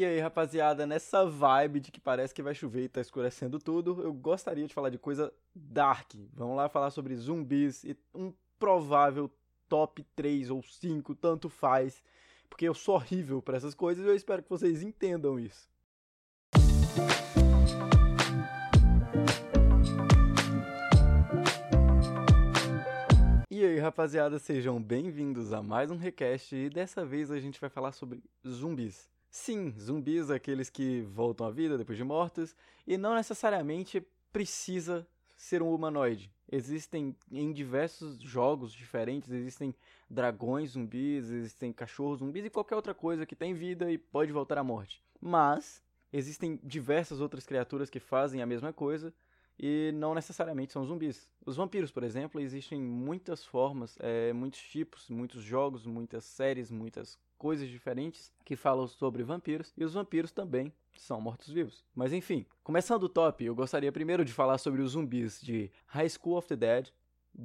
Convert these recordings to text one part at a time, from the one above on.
E aí, rapaziada, nessa vibe de que parece que vai chover e tá escurecendo tudo, eu gostaria de falar de coisa dark. Vamos lá falar sobre zumbis e um provável top 3 ou 5, tanto faz, porque eu sou horrível para essas coisas e eu espero que vocês entendam isso. E aí, rapaziada, sejam bem-vindos a mais um Recast e dessa vez a gente vai falar sobre zumbis. Sim, zumbis, aqueles que voltam à vida depois de mortos, e não necessariamente precisa ser um humanoide. Existem em diversos jogos diferentes, existem dragões zumbis, existem cachorros zumbis e qualquer outra coisa que tem vida e pode voltar à morte. Mas existem diversas outras criaturas que fazem a mesma coisa e não necessariamente são zumbis. Os vampiros, por exemplo, existem muitas formas, é, muitos tipos, muitos jogos, muitas séries, muitas coisas diferentes que falam sobre vampiros, e os vampiros também são mortos-vivos. Mas enfim, começando o top, eu gostaria primeiro de falar sobre os zumbis de High School of the Dead,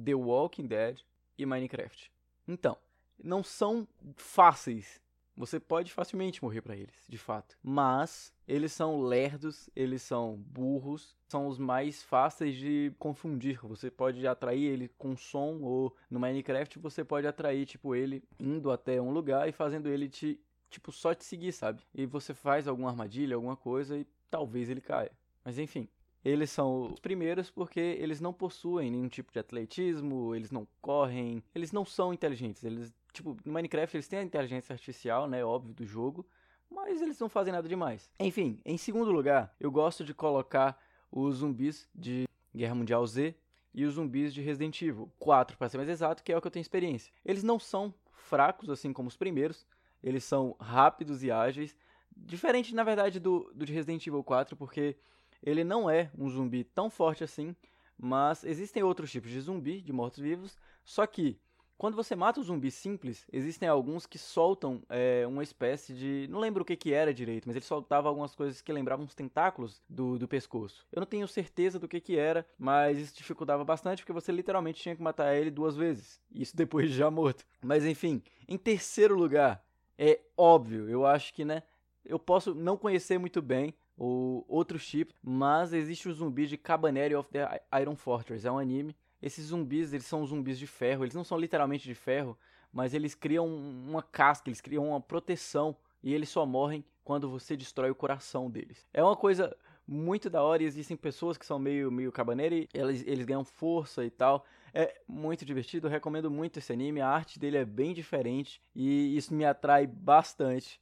The Walking Dead e Minecraft. Então, não são fáceis você pode facilmente morrer para eles, de fato. Mas eles são lerdos, eles são burros, são os mais fáceis de confundir. Você pode atrair ele com som ou no Minecraft você pode atrair tipo ele indo até um lugar e fazendo ele te tipo só te seguir, sabe? E você faz alguma armadilha, alguma coisa e talvez ele caia. Mas enfim, eles são os primeiros porque eles não possuem nenhum tipo de atletismo, eles não correm, eles não são inteligentes, eles Tipo, no Minecraft eles têm a inteligência artificial, né? Óbvio, do jogo. Mas eles não fazem nada demais. Enfim, em segundo lugar, eu gosto de colocar os zumbis de Guerra Mundial Z e os zumbis de Resident Evil 4, para ser mais exato, que é o que eu tenho experiência. Eles não são fracos assim como os primeiros, eles são rápidos e ágeis, diferente na verdade do, do de Resident Evil 4, porque ele não é um zumbi tão forte assim, mas existem outros tipos de zumbi, de mortos-vivos, só que quando você mata o zumbi simples, existem alguns que soltam é, uma espécie de. Não lembro o que, que era direito, mas ele soltava algumas coisas que lembravam os tentáculos do, do pescoço. Eu não tenho certeza do que, que era, mas isso dificultava bastante porque você literalmente tinha que matar ele duas vezes. Isso depois de já morto. Mas enfim, em terceiro lugar, é óbvio, eu acho que, né? Eu posso não conhecer muito bem o outros tipos, mas existe o zumbi de Cabaneri of the Iron Fortress, é um anime esses zumbis, eles são zumbis de ferro, eles não são literalmente de ferro, mas eles criam uma casca, eles criam uma proteção e eles só morrem quando você destrói o coração deles. É uma coisa muito da hora e existem pessoas que são meio, meio cabaneri, eles, eles ganham força e tal. É muito divertido, recomendo muito esse anime, a arte dele é bem diferente e isso me atrai bastante.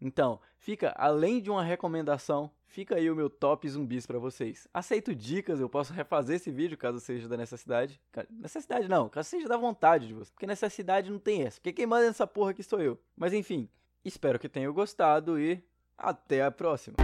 Então, fica além de uma recomendação, fica aí o meu top zumbis para vocês. Aceito dicas, eu posso refazer esse vídeo caso seja da necessidade. Necessidade não, caso seja da vontade de você. Porque necessidade não tem essa. Porque quem manda nessa porra aqui sou eu. Mas enfim, espero que tenham gostado e até a próxima.